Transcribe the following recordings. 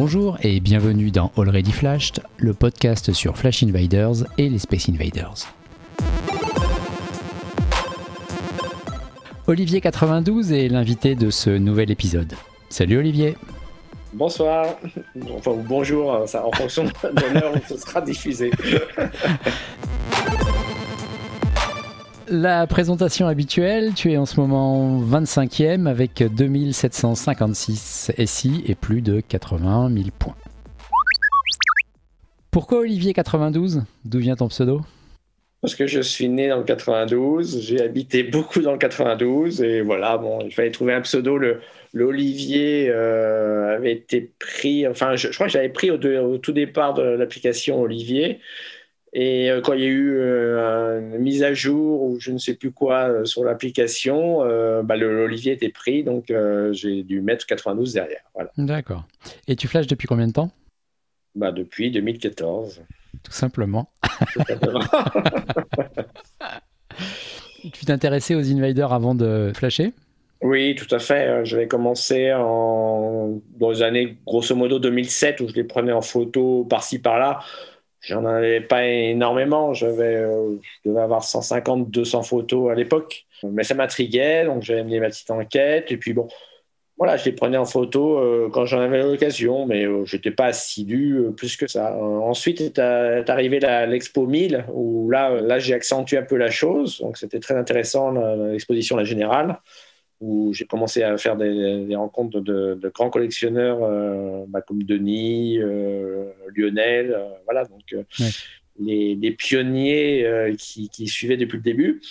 Bonjour et bienvenue dans Already Flashed, le podcast sur Flash Invaders et les Space Invaders. Olivier 92 est l'invité de ce nouvel épisode. Salut Olivier. Bonsoir, enfin bonjour, ça, en fonction de l'heure où ce sera diffusé. La présentation habituelle, tu es en ce moment 25e avec 2756 SI et plus de 80 000 points. Pourquoi Olivier 92 D'où vient ton pseudo? Parce que je suis né dans le 92, j'ai habité beaucoup dans le 92 et voilà, bon, il fallait trouver un pseudo. L'Olivier euh, avait été pris, enfin, je, crois que j'avais pris au, tout départ de l'application Olivier. Et euh, quand il y a eu euh, une mise à jour ou je ne sais plus quoi euh, sur l'application, bah, l'Olivier était pris, donc j'ai dû mettre 92 derrière. Voilà. D'accord. Et tu flashes depuis combien de temps? Bah, Depuis 2014. Tout simplement. tu t'intéressais aux invaders avant de flasher? Oui, tout à fait. J'avais commencé en, dans les années, grosso modo, 2007, où je les prenais en photo par-ci, par-là. J'en avais pas énormément, euh, je devais avoir 150, 200 photos à l'époque. Mais ça m'intriguait, donc j'avais mené ma petite enquête. Et puis bon, voilà, je les prenais en photo euh, quand j'en avais l'occasion, mais je euh, j'étais pas assidu plus que ça. ensuite est, arrivé l'expo 1000, où là, là j'ai accentué un peu la chose, donc c'était très intéressant l'exposition La Générale où j'ai commencé à faire des, rencontres de, grands collectionneurs euh, bah, comme Denis, euh, Lionel, euh, voilà, donc les, pionniers qui, suivaient depuis le début.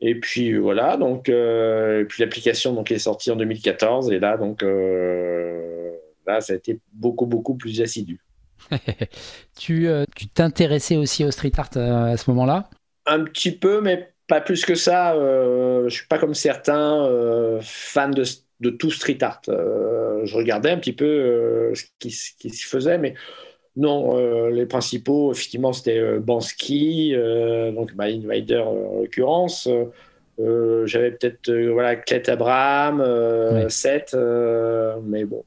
Et puis voilà, donc puis l'application donc est sortie en 2014 et là donc là ça a été beaucoup beaucoup plus assidu. tu t'intéressais aussi au street art à ce moment-là? Un petit peu, mais pas plus que ça. Euh, je suis pas comme certains euh, fans de, de, tout street art. Euh, je regardais un petit peu euh, ce qui, qui se faisait, mais non, les principaux, effectivement, c'était Bansky, donc bah, Invader en l'occurrence. J'avais peut-être voilà Clet Abraham, Seth, mais bon,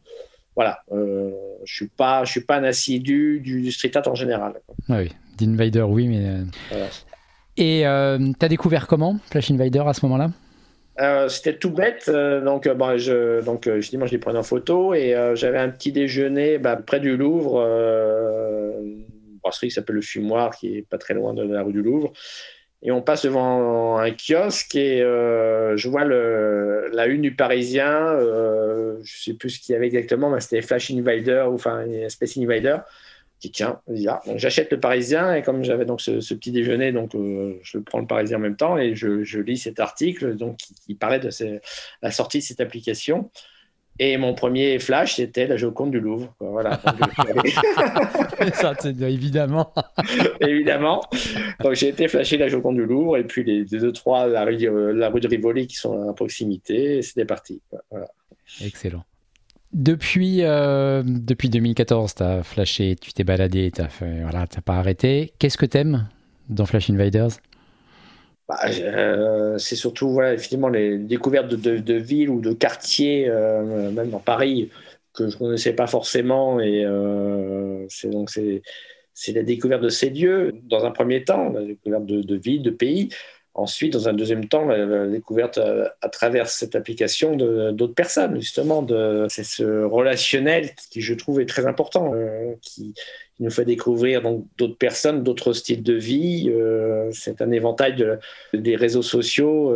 voilà. je suis pas, je suis pas un assidu du, street art en général. Ah oui, d'Invader, oui, mais voilà. Et euh, tu as découvert comment Flash Invader à ce moment-là? Euh, C'était tout bête. Euh, donc, bon, je, donc finalement, je les prenais en photo et j'avais un petit déjeuner bah, près du Louvre, une brasserie qui s'appelle le Fumoir, qui est pas très loin de la rue du Louvre. Et on passe devant un kiosque et je vois la une du Parisien. je sais plus ce qu'il y avait exactement, mais c'était Flash Invader ou enfin Space Invader tiens, j'achète le Parisien et comme j'avais donc ce, petit déjeuner, donc euh, je prends le Parisien en même temps et je, lis cet article donc qui, parlait de la sortie de cette application. Et mon premier flash, c'était la Joconde du Louvre. Voilà. Ça, évidemment. évidemment. Donc j'ai été flasher la Joconde du Louvre et puis les deux, trois, la rue, la rue de Rivoli qui sont à proximité. Et c'était parti. Voilà. Excellent. Depuis, euh, depuis 2014, tu as flashé, tu t'es baladé, tu voilà, pas arrêté. Qu'est-ce que tu aimes dans Flash Invaders? Bah, euh, C'est surtout voilà, effectivement les découvertes de, villes ou de quartiers, euh, même dans Paris, que je ne connaissais pas forcément. Et c'est donc c'est la découverte de ces lieux, dans un premier temps, la découverte de villes, de pays. Ensuite, dans un deuxième temps, la, découverte euh, à, travers cette application d'autres personnes, justement. C'est ce relationnel qui, je trouve, est très important, euh, qui, nous fait découvrir d'autres personnes, d'autres styles de vie. Euh, c'est un éventail de, des réseaux sociaux.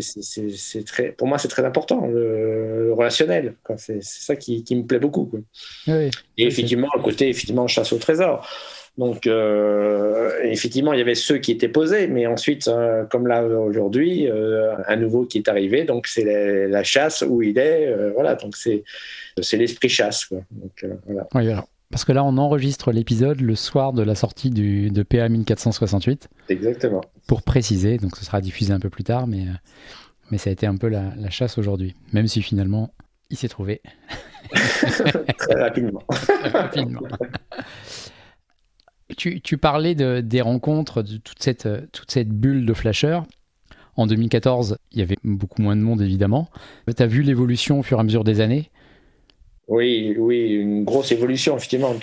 c'est très, pour moi, c'est très important, le, relationnel. C'est ça qui, me plaît beaucoup. Et effectivement, à côté, effectivement, chasse au trésor. Donc, euh, effectivement, il y avait ceux qui étaient posés, mais ensuite, euh, comme là aujourd'hui, euh, un nouveau qui est arrivé, donc c'est la, chasse où il est, voilà, donc c'est l'esprit chasse. Quoi. Donc, voilà. Parce que là, on enregistre l'épisode le soir de la sortie du, de PA 1468. Exactement. Pour préciser, donc ce sera diffusé un peu plus tard, mais, mais ça a été un peu la, la chasse aujourd'hui, même si finalement, il s'est trouvé. Très rapidement. Très rapidement. Tu, parlais de, des rencontres, de toute cette, toute cette bulle de flasheurs. En 2014, il y avait beaucoup moins de monde, évidemment. Tu as vu l'évolution au fur et à mesure des années? Oui, oui, une grosse évolution, effectivement.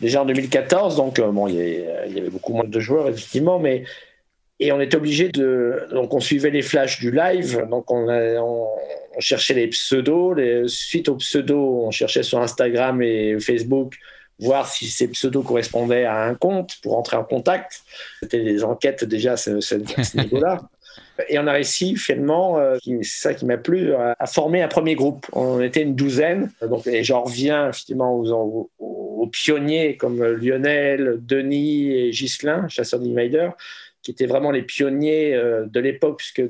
déjà en 2014, donc bon, il y, avait beaucoup moins de joueurs, effectivement, mais et on était obligé de. Donc, on suivait les flashs du live. Donc, on, on, cherchait les pseudos. Les, suite aux pseudos, on cherchait sur Instagram et Facebook voir si ces pseudos correspondaient à un compte pour entrer en contact. C'était des enquêtes déjà à ce, niveau-là. Et on a réussi finalement, euh, c'est ça qui m'a plu, à, former un premier groupe. On était une douzaine. Donc, et j'en reviens effectivement aux, aux, pionniers comme Lionel, Denis et Ghislain, chasseurs d'invader qui étaient vraiment les pionniers euh, de l'époque, puisque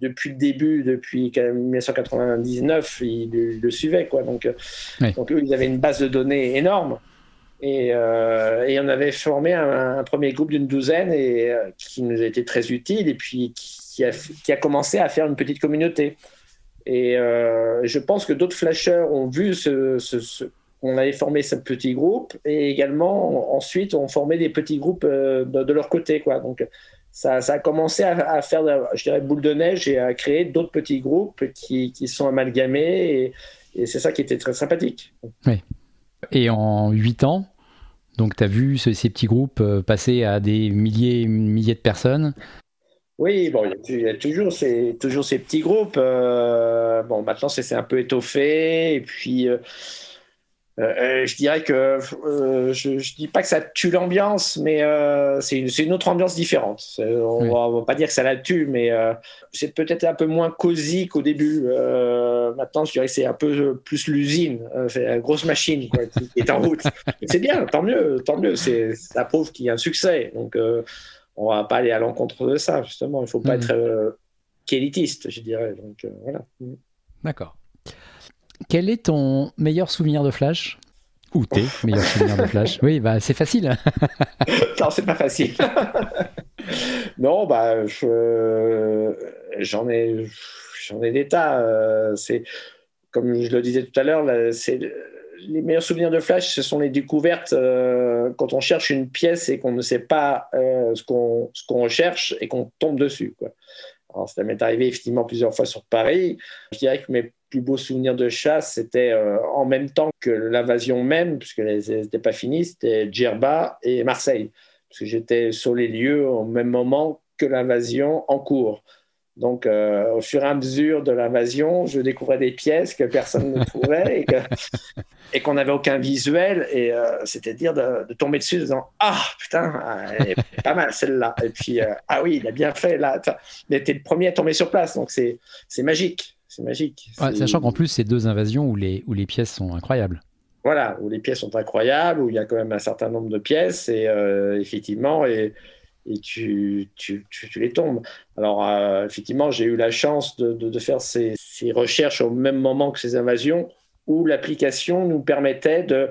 depuis le début, depuis 1999, ils, le suivaient. Quoi. Donc, euh, donc, eux, ils avaient une base de données énorme. Et, euh, et on avait formé un, premier groupe d'une douzaine et, qui nous a été très utile et puis qui a, commencé à faire une petite communauté. Et je pense que d'autres flasheurs ont vu ce, ce, on avait formé ce petit groupe et également ensuite on formait des petits groupes euh, de, leur côté quoi donc ça, a commencé à, faire je dirais boule de neige et à créer d'autres petits groupes qui, sont amalgamés et, c'est ça qui était très sympathique oui. Et en huit ans donc tu as vu ces petits groupes euh, passer à des milliers milliers de personnes oui, bon, il y a toujours ces, toujours ces petits groupes. Euh, bon, maintenant, c'est un peu étoffé. Et puis, euh, euh, je dirais que euh, je, ne dis pas que ça tue l'ambiance, mais c'est une, autre ambiance différente. On ne va pas dire que ça la tue, mais c'est peut-être un peu moins cosy qu'au début. maintenant, je dirais que c'est un peu plus l'usine, c'est la grosse machine qui, est en route. c'est bien, tant mieux, tant mieux. Ça prouve qu'il y a un succès. Donc, on va pas aller à l'encontre de ça, justement. Il faut pas mm. être élitiste, je dirais. Donc, voilà. D'accord. Quel est ton meilleur souvenir de Flash? Ou tes meilleurs souvenirs de Flash? Oui, bah c'est facile. non, c'est pas facile. non, bah j'en ai, j'en ai des tas. Euh, c'est comme je le disais tout à l'heure, c'est les meilleurs souvenirs de Flash, ce sont les découvertes euh, quand on cherche une pièce et qu'on ne sait pas euh, ce qu'on recherche et qu'on tombe dessus. Quoi. Alors, ça m'est arrivé effectivement plusieurs fois sur Paris. Je dirais que mes plus beaux souvenirs de chasse, c'était euh, en même temps que l'invasion même, puisque n'était pas fini, c'était Djerba et Marseille. Parce que j'étais sur les lieux au même moment que l'invasion en cours. Donc, euh, au fur et à mesure de l'invasion, je découvrais des pièces que personne ne trouvait et qu'on n'avait aucun visuel. Et euh, c'était dire de, tomber dessus en disant Ah, putain, elle est pas mal celle-là. Et puis, ah oui, il a bien fait là. Il était le premier à tomber sur place. Donc, c'est magique c'est magique. sachant qu'en plus, c'est deux invasions où les, où les pièces sont incroyables. Voilà, où les pièces sont incroyables, où il y a quand même un certain nombre de pièces, et euh, effectivement, et, et tu, tu, tu, les tombes. Alors, euh, effectivement, j'ai eu la chance de, de, faire ces, ces, recherches au même moment que ces invasions, où l'application nous permettait de,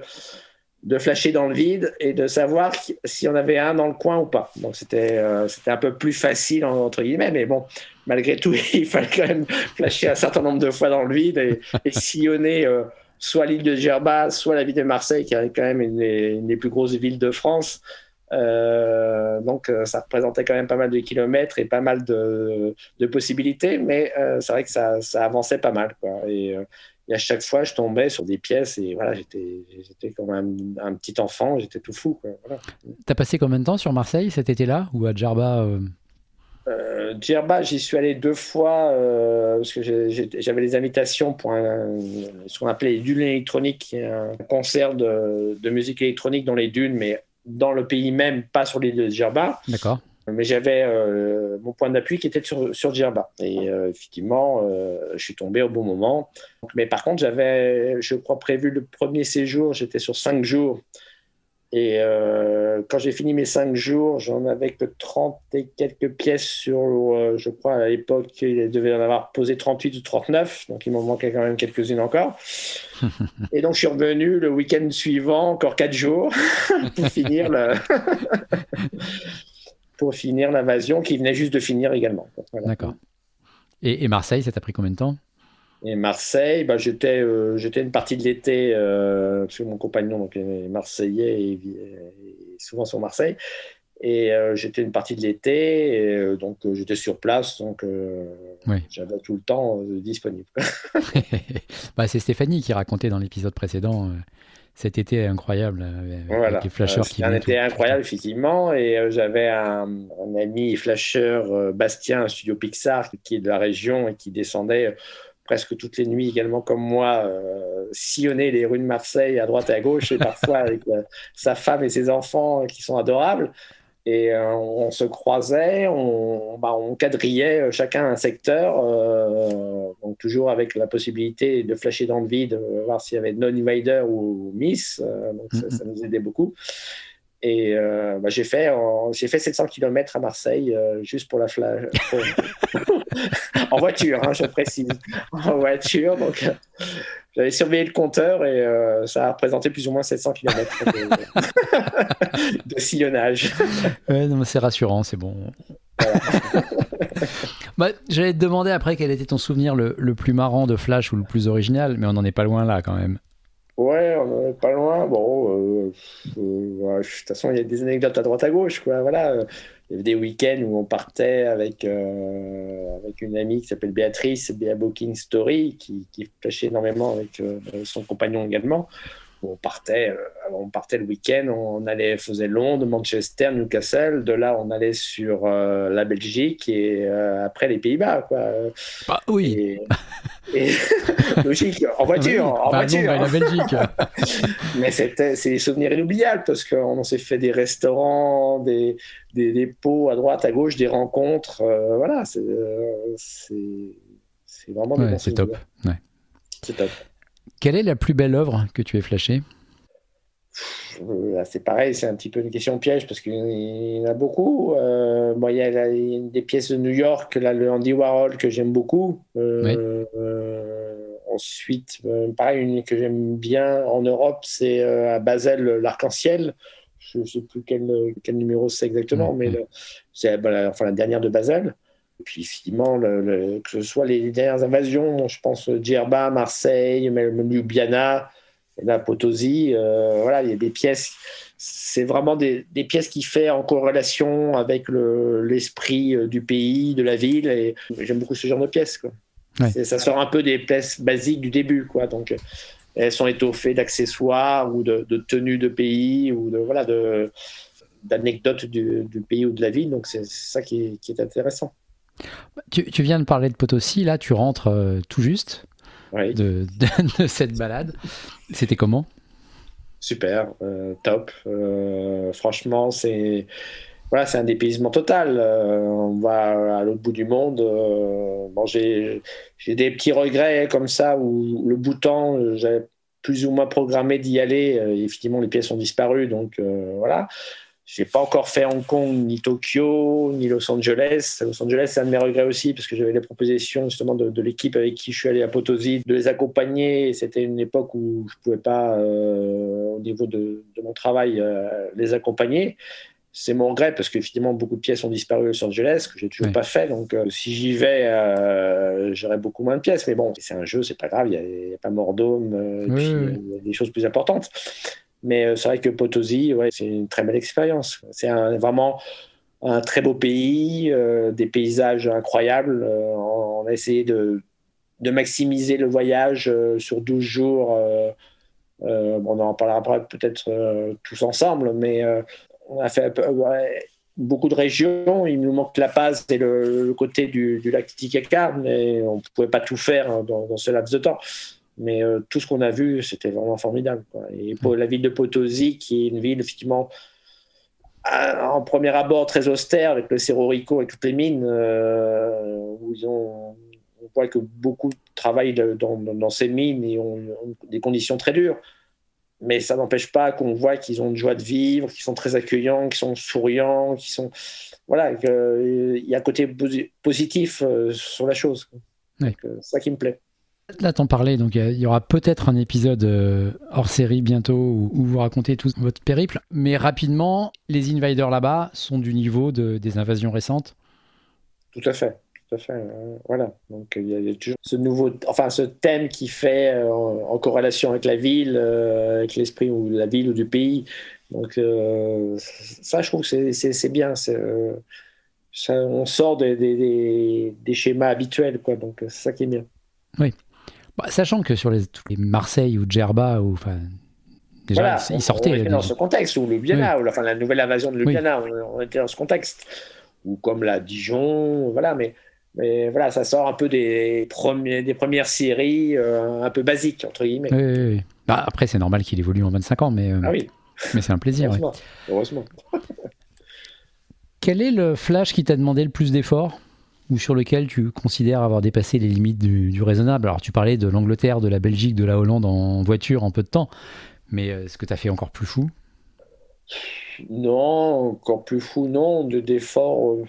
de flasher dans le vide et de savoir si on avait un dans le coin ou pas. Donc, c'était euh, un peu plus facile, entre guillemets, mais bon, malgré tout, il fallait quand même flasher un certain nombre de fois dans le vide et, sillonner euh, soit l'île de Gerba, soit la ville de Marseille, qui est quand même une des, plus grosses villes de France. Euh, donc, ça représentait quand même pas mal de kilomètres et pas mal de, possibilités, mais c'est vrai que ça, avançait pas mal. Et, à chaque fois, je tombais sur des pièces et voilà, j'étais, comme un, petit enfant, j'étais tout fou. Tu T'as passé combien de temps sur Marseille cet été-là ou à Djerba euh, Djerba, j'y suis allé deux fois euh, parce que j'avais les invitations pour ce qu'on appelait les dunes électroniques, un concert de, musique électronique dans les dunes, mais dans le pays même, pas sur l'île de Djerba. D'accord. Mais j'avais euh, mon point d'appui qui était sur, sur Djerba. Et effectivement, je suis tombé au bon moment. Mais par contre, j'avais, je crois, prévu le premier séjour, j'étais sur cinq jours. Et euh, quand j'ai fini mes cinq jours, j'en avais que 30 et quelques pièces sur, euh, je crois, à l'époque, il devait en avoir posé 38 ou 39, donc il m'en manquait quand même quelques-unes encore. et donc je suis revenu le week-end suivant, encore quatre jours, pour finir pour finir l'invasion qui venait juste de finir également. D'accord. Et, et Marseille, ça t'a pris combien de temps? Et Marseille, bah, j'étais, euh, j'étais une partie de l'été, euh, parce que mon compagnon donc, est marseillais et, souvent sur Marseille. Et j'étais une partie de l'été, donc j'étais sur place, donc j'avais tout le temps disponible. bah, c'est Stéphanie qui racontait dans l'épisode précédent cet été incroyable avec voilà. les flasheurs qui un été incroyable effectivement et j'avais un, ami flasheur Bastien studio Pixar qui est de la région et qui descendait presque toutes les nuits également comme moi, euh, sillonner les rues de Marseille à droite et à gauche, et parfois avec euh, sa femme et ses enfants qui sont adorables. Et euh, on se croisait, on, bah, on, quadrillait chacun un secteur, donc toujours avec la possibilité de flasher dans le vide, voir s'il y avait non-invader ou miss, donc ça, ça, nous aidait beaucoup. Et euh, bah, j'ai fait, fait 700 km à Marseille euh, juste pour la flash. en voiture, hein, je précise. En voiture. Donc, euh, j'avais surveillé le compteur et ça a représenté plus ou moins 700 km de, sillonnage. Ouais, c'est rassurant, c'est bon. bah, J'allais te demander après quel était ton souvenir le, le, plus marrant de Flash ou le plus original, mais on n'en est pas loin là quand même. Ouais, on n'est pas loin. Bon, euh, euh, de toute façon, il y a des anecdotes à droite à gauche. Quoi. Voilà. Il y avait des week-ends où on partait avec, euh, avec une amie qui s'appelle Béatrice, Béa Booking Story, qui, qui flashait énormément avec son compagnon également on partait, euh, on partait le week-end, on allait, faisait Londres, Manchester, Newcastle. De là, on allait sur euh, la Belgique et euh, après les Pays-Bas. Quoi. Bah, oui. Et, logique, en voiture. en voiture. la Belgique. Mais c'était, c'est des souvenirs inoubliables parce qu'on s'est fait des restaurants, des, des, pots à droite, à gauche, des rencontres. voilà, c'est, c'est, vraiment ouais, c'est top. Ouais. C'est top. Quelle est la plus belle œuvre que tu aies flashée? euh, c'est pareil, c'est un petit peu une question piège parce qu'il y en a beaucoup. Euh, il y a des pièces de New York, là, le Andy Warhol que j'aime beaucoup. Euh, ensuite, pareil, une que j'aime bien en Europe, c'est à Basel, l'Arc-en-Ciel. Je ne sais plus quel, numéro c'est exactement, mais c'est enfin, la dernière de Basel. Et puis effectivement, que ce soit les dernières invasions, je pense Djerba, Marseille, même Ljubljana, la Potosi, euh, voilà, il y a des pièces. C'est vraiment des, pièces qui fait en corrélation avec l'esprit euh, du pays, de la ville. Et j'aime beaucoup ce genre de pièces. Quoi. Ça sort un peu des pièces basiques du début, quoi. Donc elles sont étoffées d'accessoires ou de, tenues de pays ou de voilà de d'anecdotes du, pays ou de la ville. Donc c'est ça qui est intéressant. Tu, viens de parler de Potosi, là, tu rentres euh, tout juste de, cette balade. C'était comment? Super, euh, top. Euh, franchement, c'est voilà, c'est un dépaysement total. on va à l'autre bout du monde. bon, j'ai des petits regrets comme ça où le bouton, j'avais plus ou moins programmé d'y aller. effectivement, les pièces ont disparu, donc voilà. J'ai pas encore fait Hong Kong, ni Tokyo, ni Los Angeles. Los Angeles, c'est un de mes regrets aussi, parce que j'avais les propositions justement de, l'équipe avec qui je suis allé à Potosi, de les accompagner. C'était une époque où je pouvais pas, euh, au niveau de, mon travail, euh, les accompagner. C'est mon regret, parce qu'effectivement, beaucoup de pièces ont disparu à Los Angeles, que j'ai toujours pas fait. Donc, euh, si j'y vais, j'aurai beaucoup moins de pièces. Mais bon, c'est un jeu, c'est pas grave. Il n'y a, pas Mordome, il y a des choses plus importantes. Mais euh, c'est vrai que Potosi, ouais, c'est une très belle expérience. C'est vraiment un très beau pays, euh, des paysages incroyables. Euh, on, a essayé de, de maximiser le voyage sur 12 jours. on en parlera peut-être tous ensemble, mais on a fait beaucoup de régions. Il nous manque La Paz et le, côté du, du lac Titicaca, mais on ne pouvait pas tout faire dans, dans ce laps de temps. Mais euh, tout ce qu'on a vu, c'était vraiment formidable. Et pour la ville de Potosi, qui est une ville effectivement en premier abord très austère, avec le Cerro Rico, avec toutes les mines, euh, où ils ont, on voit que beaucoup travaillent dans, dans, ces mines et ont, des conditions très dures. Mais ça n'empêche pas qu'on voit qu'ils ont une joie de vivre, qu'ils sont très accueillants, qu'ils sont souriants, qu'ils sont. Voilà, il y a un côté positif euh, sur la chose. C'est ça qui me plaît. Là, t'en parlais, donc il y aura peut-être un épisode euh, hors série bientôt où, vous racontez tout votre périple. Mais rapidement, les invaders là-bas sont du niveau de, des invasions récentes Tout à fait. Tout à fait. Euh, voilà. Donc il y, a toujours ce nouveau, enfin ce thème qui fait euh, en, corrélation avec la ville, avec l'esprit ou la ville ou du pays, Donc ça, je trouve que c'est bien. Ça, on sort des, des, des, schémas habituels, quoi. Donc c'est ça qui est bien. Oui. Bah, sachant que sur les, les Marseille ou Djerba, ou enfin Déjà, voilà, ils sortaient. On était dans ce contexte, ou Ljubljana, ou enfin, la nouvelle invasion de Ljubljana, on, était dans ce contexte. Ou comme la Dijon, voilà, mais, mais voilà, ça sort un peu des, premiers, des premières séries euh, un peu basiques, entre guillemets. Oui, bah, après, c'est normal qu'il évolue en 25 ans, mais, euh, ah oui. mais c'est un plaisir. Heureusement. Heureusement. Quel est le flash qui t'a demandé le plus d'efforts? Ou sur lequel tu considères avoir dépassé les limites du, raisonnable Alors, tu parlais de l'Angleterre, de la Belgique, de la Hollande en voiture en peu de temps. Mais euh, est-ce que tu as fait encore plus fou? Non, encore plus fou, non. De d'efforts, euh,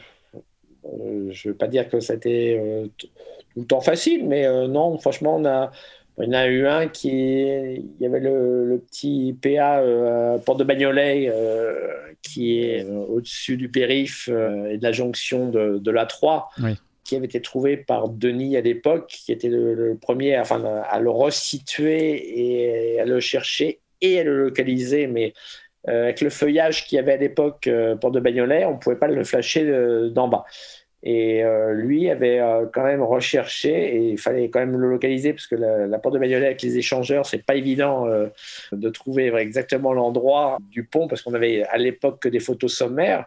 euh, je ne veux pas dire que c'était tout le temps facile, mais non, franchement, on a, il y en a eu un qui. Il y avait le, petit PA Port de Bagnolet qui est au-dessus du périph et de la jonction de, de l'A3. qui avait été trouvé par Denis à l'époque, qui était le, le, premier enfin, à le resituer et à le chercher et à le localiser, mais euh, avec le feuillage qu'il y avait à l'époque euh, pour de Bagnolet, on ne pouvait pas le flasher euh, d'en bas. Et lui avait quand même recherché et il fallait quand même le localiser parce que la, porte de Bagnolet avec les échangeurs, c'est pas évident de trouver exactement l'endroit du pont parce qu'on avait à l'époque que des photos sommaires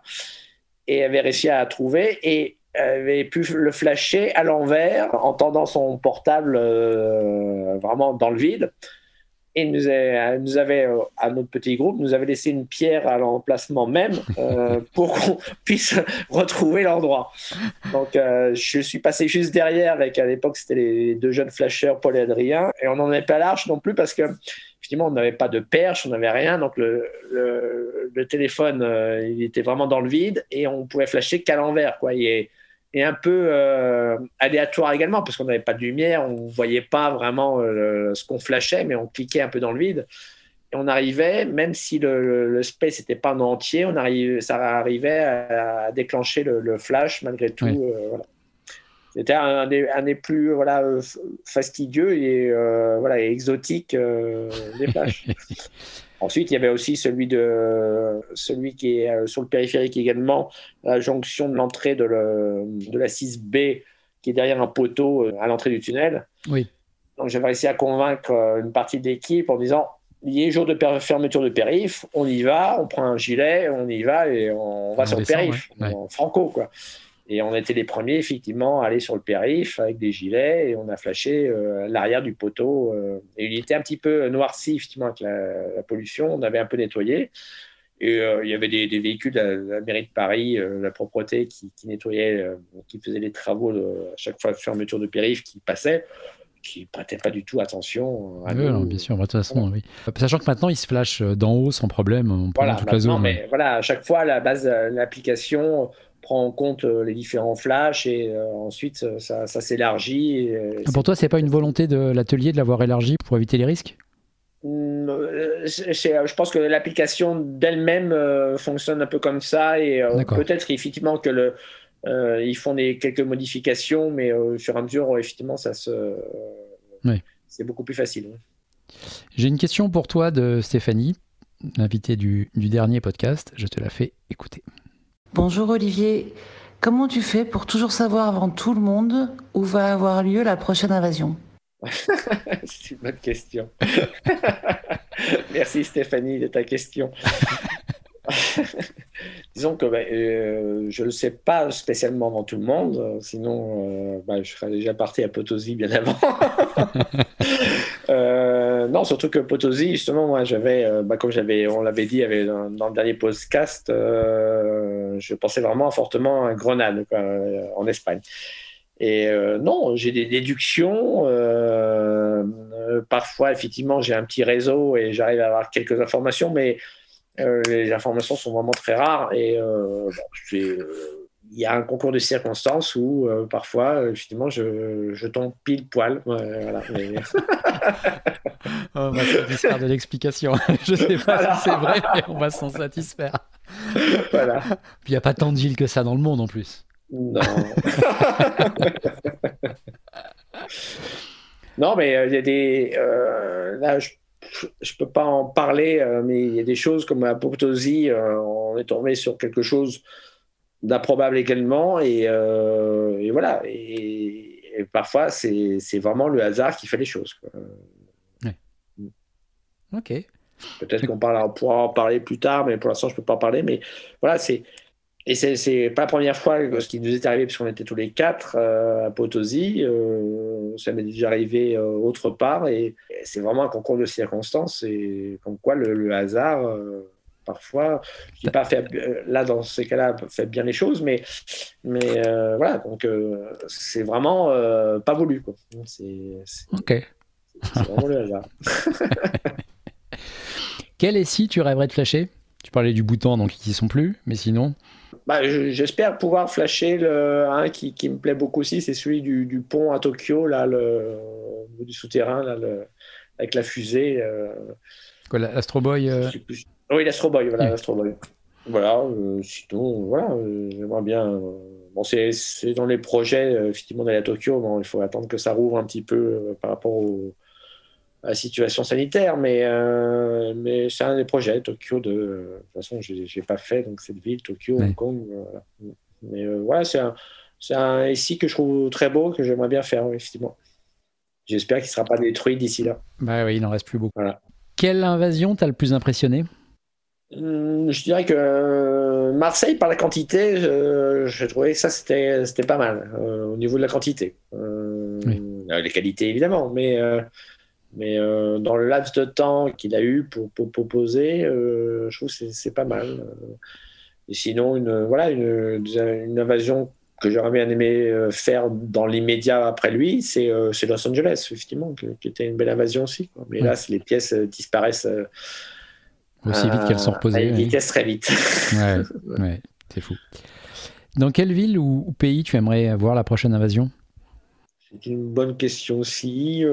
et avait réussi à trouver et avait pu le flasher à l'envers en tendant son portable vraiment dans le vide et nous, nous avait, euh, à notre petit groupe, nous avait laissé une pierre à l'emplacement même euh, pour qu'on puisse retrouver l'endroit. Donc, euh, je suis passé juste derrière avec, à l'époque, c'était les deux jeunes flasheurs, Paul et Adrien, et on n'en est pas large non plus parce que, finalement, on n'avait pas de perche, on n'avait rien, donc le, le, téléphone, il était vraiment dans le vide et on pouvait flasher qu'à l'envers, quoi. Et, et un peu euh, aléatoire également, parce qu'on n'avait pas de lumière, on ne voyait pas vraiment euh, ce qu'on flashait, mais on cliquait un peu dans le vide. Et on arrivait, même si le, space n'était pas en entier, on arrivait, ça arrivait à, déclencher le, flash malgré tout. Euh, C'était un, des plus voilà, fastidieux et, voilà, et exotiques des flashs. Ensuite, il y avait aussi celui, de, celui qui est euh, sur le périphérique également, la jonction de l'entrée de, de, la 6B, qui est derrière un poteau euh, à l'entrée du tunnel. Oui. Donc j'avais réussi à convaincre euh, une partie de l'équipe en disant il y a jour de fermeture de périph, on y va, on prend un gilet, on y va et on va sur le périph, en franco. quoi. Et on était les premiers, effectivement, à aller sur le périph avec des gilets et on a flashé euh, l'arrière du poteau. Euh, et il était un petit peu noirci, effectivement, avec la, pollution. On avait un peu nettoyé. Et euh, il y avait des, véhicules de la, mairie de Paris, la propreté, qui, nettoyaient, qui faisaient les travaux à chaque fois de fermeture de périph qui passaient qui ne prêtaient pas du tout attention à oui, bien sûr, de toute façon, oui. Sachant que maintenant, ils se flashent d'en haut sans problème, on voilà, toute la zone. Mais voilà, à chaque fois, la base, l'application, prend en compte euh, les différents flashs et euh, ensuite euh, ça, s'élargit. Pour toi, c'est pas une volonté de l'atelier de l'avoir élargi pour éviter les risques? Mmh, je pense que l'application d'elle-même fonctionne un peu comme ça et peut-être effectivement que le, ils font des, quelques modifications, mais au fur et à mesure, effectivement, ça se, c'est beaucoup plus facile. J'ai une question pour toi de Stéphanie, l'invitée du, du dernier podcast. Je te la fais écouter. Bonjour Olivier, comment tu fais pour toujours savoir avant tout le monde où va avoir lieu la prochaine invasion C'est une bonne question. Merci Stéphanie de ta question. Disons que ben, euh, je ne le sais pas spécialement avant tout le monde, sinon euh, ben, je serais déjà parti à Potosi bien avant. Euh, non, surtout que Potosi, justement, moi j'avais, ben, comme on l'avait dit dans, dans, le dernier podcast, je pensais vraiment fortement à Grenade, en Espagne. Et non, j'ai des déductions. parfois, effectivement, j'ai un petit réseau et j'arrive à avoir quelques informations, mais euh, les informations sont vraiment très rares et euh, euh, il y a un concours de circonstances où parfois, effectivement, je, je, tombe pile poil. voilà, on va satisfaire de l'explication. je sais pas si c'est vrai, mais on va s'en satisfaire. Voilà. Puis il n'y a pas tant de villes que ça dans le monde en plus. Non. non, mais il y a des. là, je je, ne peux pas en parler, mais il y a des choses comme apoptosie, on est tombé sur quelque chose d'improbable également, et, voilà. Et, parfois, c'est vraiment le hasard qui fait les choses. Ok. Peut-être qu'on pourra en parler plus tard, mais pour l'instant, je ne peux pas en parler. Mais voilà, c'est. Et c'est pas la première fois ce qui nous est arrivé, puisqu'on était tous les quatre euh, à Potosi. Euh, ça m'est déjà arrivé euh, autre part. Et, c'est vraiment un concours de circonstances. Et comme quoi, le, hasard, parfois, je pas fait, là, dans ces cas-là, fait bien les choses. Mais, mais voilà, donc c'est vraiment pas voulu. Quoi. C'est vraiment le hasard. Quel si tu rêverais de flasher? Tu parlais du bouton, donc ils n'y sont plus, mais sinon bah, J'espère pouvoir flasher le, un qui, qui, me plaît beaucoup aussi, c'est celui du, du, pont à Tokyo, là, le, du souterrain, là, le, avec la fusée. Euh... Quoi, l'Astro Boy euh? Oui, l'Astro Boy, voilà, l'Astro Boy. Voilà, euh, sinon, voilà, euh, j'aimerais bien. bon, c'est dans les projets, effectivement, d'aller à Tokyo. Bon, il faut attendre que ça rouvre un petit peu par rapport au, la situation sanitaire, mais, euh, mais c'est un des projets, Tokyo, de, de toute façon, je n'ai pas fait donc cette ville, Tokyo, Hong Kong. Mais euh, voilà, c'est un, c'est un ici que je trouve très beau, que j'aimerais bien faire, effectivement. J'espère qu'il ne sera pas détruit d'ici là. Bah oui, il n'en reste plus beaucoup. Quelle invasion t'a le plus impressionné? Hum, Je dirais que euh, Marseille, par la quantité, je, trouvais que ça, c'était, c'était pas mal, au niveau de la quantité. Les qualités, évidemment, mais mais euh, dans le laps de temps qu'il a eu pour, pour proposer, euh, je trouve que c'est pas mal. Euh, et sinon, une, voilà, une, une invasion que j'aurais bien aimé faire dans l'immédiat après lui, c'est Los Angeles, effectivement, qui, était une belle invasion aussi. Mais là, les pièces disparaissent aussi vite qu'elles sont reposées. À une vitesse très vite. ouais, ouais c'est fou. Dans quelle ville ou, ou, pays tu aimerais voir la prochaine invasion? C'est une bonne question aussi.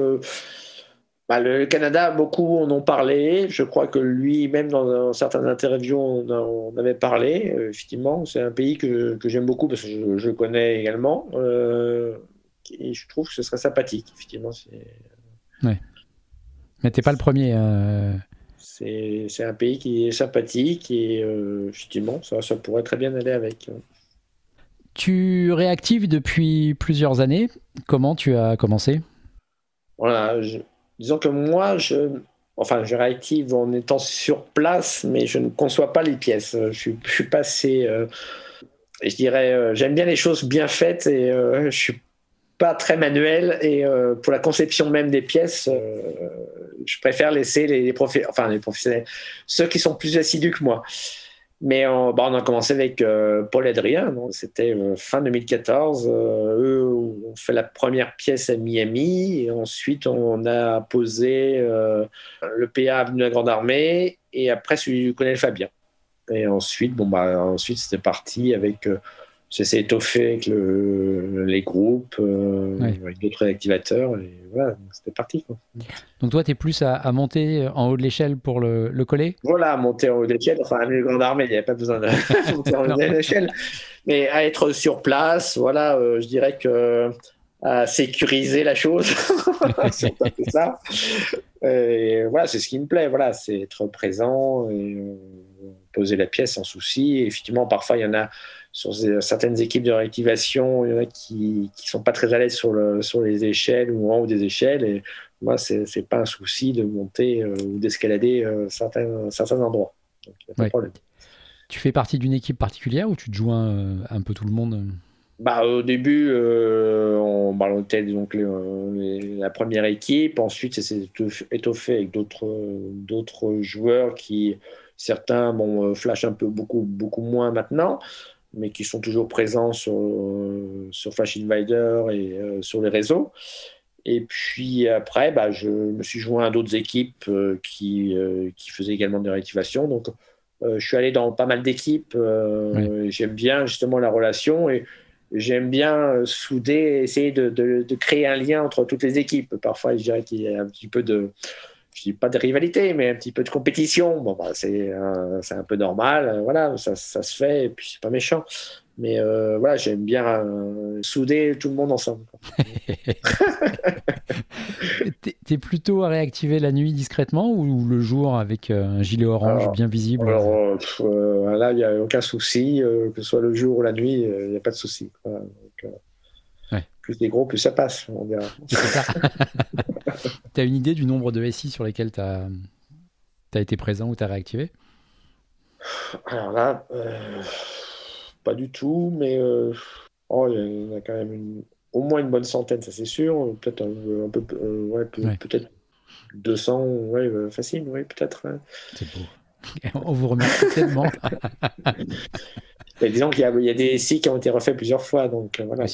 Bah, le Canada, beaucoup en ont parlé. Je crois que lui, même dans, certaines interviews, on, en avait parlé. Euh, effectivement, c'est un pays que, que j'aime beaucoup parce que je, connais également. Euh, et je trouve que ce serait sympathique, effectivement. Ouais. Mais t'es pas le premier. Euh. C'est un pays qui est sympathique et effectivement, ça, ça pourrait très bien aller avec. Tu réactives depuis plusieurs années. Comment tu as commencé? Voilà, je, disons que moi, je, enfin, je réactive en étant sur place, mais je ne conçois pas les pièces. Je suis, je suis passé, euh, je dirais, euh, j'aime bien les choses bien faites et euh, je suis pas très manuel et pour la conception même des pièces, je préfère laisser les, les, enfin, les professionnels, ceux qui sont plus assidus que moi. Mais on, on a commencé avec euh, Paul Adrien, c'était euh, fin 2014. Euh, eux ont fait la première pièce à Miami, et ensuite on a posé le PA Avenue de la Grande Armée, et après celui du Colonel Fabien. Et ensuite, bon, bah, ensuite c'était parti avec ça s'est étoffé avec les groupes, euh, avec d'autres activateurs, et voilà, c'était parti. Quoi. Donc toi, tu es plus à, monter en haut de l'échelle pour le, le, coller? Voilà, monter en haut de l'échelle, enfin, une grande armée, il n'y avait pas besoin de monter en haut de l'échelle, mais à être sur place, voilà, euh, je dirais que à sécuriser la chose, c'est ça. Et voilà, c'est ce qui me plaît, voilà, c'est être présent et euh, poser la pièce sans souci. Et effectivement, parfois, il y en a sur certaines équipes de réactivation, il y en a qui ne sont pas très à l'aise sur, le, sur les échelles ou en haut des échelles. Et moi, ce n'est pas un souci de monter euh, ou d'escalader euh, certains, certains endroits. Tu fais partie d'une équipe particulière ou tu te joins euh, un peu tout le monde bah, au début, on, bah, était donc la première équipe. Ensuite, ça s'est étoffé avec d'autres joueurs qui, certains, bon, flash un peu beaucoup, beaucoup moins maintenant mais qui sont toujours présents sur, sur Flash Invader et euh, sur les réseaux. Et puis après, bah, je me suis joint à d'autres équipes euh, qui, euh, qui faisaient également des réactivations. Donc, je suis allé dans pas mal d'équipes. J'aime bien justement la relation et j'aime bien souder, essayer de, de, de, créer un lien entre toutes les équipes. Parfois, je dirais qu'il y a un petit peu de, je dis pas de rivalité, mais un petit peu de compétition. Bon, bah, c'est un, un, peu normal, euh, voilà, ça, ça, se fait, et puis c'est pas méchant. Mais euh, voilà, j'aime bien euh, souder tout le monde ensemble. T'es plutôt à réactiver la nuit discrètement ou le jour avec un gilet orange bien visible? Alors là, il n'y a aucun souci, que ce soit le jour ou la nuit, il n'y a pas de souci. Plus c'est gros, plus ça passe, on dira. tu as une idée du nombre de SI sur lesquels tu as, as, été présent ou tu as réactivé? Alors là, pas du tout, mais euh, oh, il y en a quand même au moins une bonne centaine, ça c'est sûr. Peut-être un, peu, euh, ouais, peut-être 200, ouais, euh, facile, oui, peut-être. C'est beau. On vous remercie tellement. disons qu'il y, a des sites qui ont été refaits plusieurs fois, donc voilà.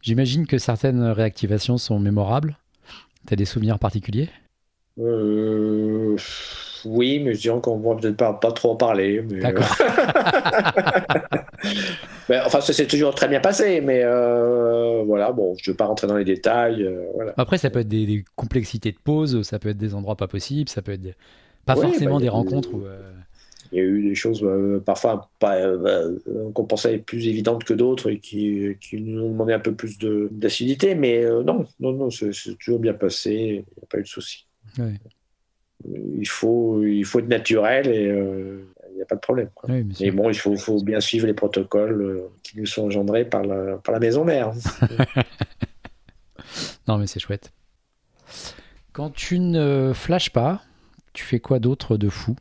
J'imagine que certaines réactivations sont mémorables. Tu as des souvenirs particuliers? Oui, mais je dirais qu'on ne va peut-être pas, pas, trop en parler. Mais... D'accord. enfin, ça s'est toujours très bien passé, mais euh, voilà, bon, je ne veux pas rentrer dans les détails. Euh, voilà. Après, ça peut être des, complexités de pause, ça peut être des endroits pas possibles, ça peut être pas forcément bah, des rencontres. Euh, il y a eu des choses parfois pas, qu'on pensait plus évidentes que d'autres et qui, qui, nous ont demandé un peu plus d'acidité, mais non, non, non, c'est toujours bien passé, il n'y a pas eu de souci. Ouais il faut, il faut être naturel et euh, il n'y a pas de problème. mais bon, il faut, faut, bien suivre les protocoles euh, qui nous sont engendrés par la, par la maison mère. non, mais c'est chouette. Quand tu ne flashes pas, tu fais quoi d'autre de fou?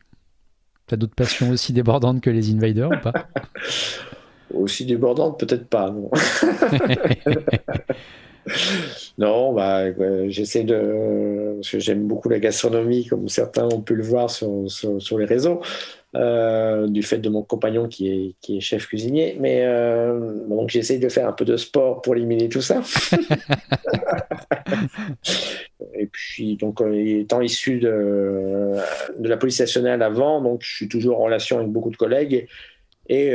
Tu as d'autres passions aussi débordantes que les invaders ou pas Aussi débordantes, peut-être pas, non. non, bah, j'essaie de. Parce que j'aime beaucoup la gastronomie, comme certains ont pu le voir sur, sur, les réseaux, euh, du fait de mon compagnon qui est, qui est chef cuisinier. Mais euh, donc, j'essaie de faire un peu de sport pour éliminer tout ça. Et puis, donc, euh, étant issu de, de la police nationale avant, donc, je suis toujours en relation avec beaucoup de collègues. Et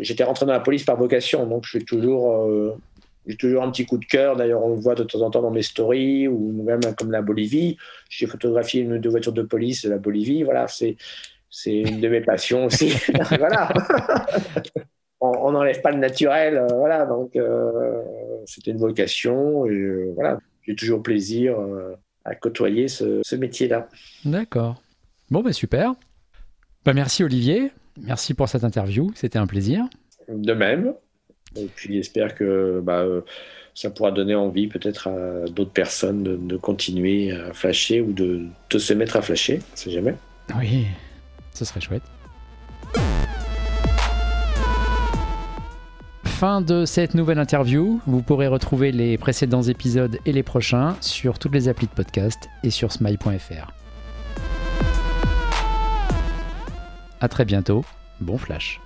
j'étais rentré dans la police par vocation, donc je suis toujours j'ai toujours un petit coup de cœur. D'ailleurs, on le voit de temps en temps dans mes stories ou même comme la Bolivie. J'ai photographié une deux voitures de police de la Bolivie. Voilà, c'est c'est une de mes passions aussi. voilà. on n'enlève pas le naturel. Euh, voilà, donc euh, c'était une vocation et euh, voilà, j'ai toujours plaisir à côtoyer ce, ce métier-là. D'accord. Bon, ben super. Bah, merci Olivier. Merci pour cette interview. C'était un plaisir. De même. Et puis j'espère que bah, ça pourra donner envie peut-être à d'autres personnes de, continuer à flasher ou de, se mettre à flasher, on sait jamais. Oui, ce serait chouette. Fin de cette nouvelle interview. Vous pourrez retrouver les précédents épisodes et les prochains sur toutes les applis de podcast et sur smile.fr. A très bientôt. Bon flash.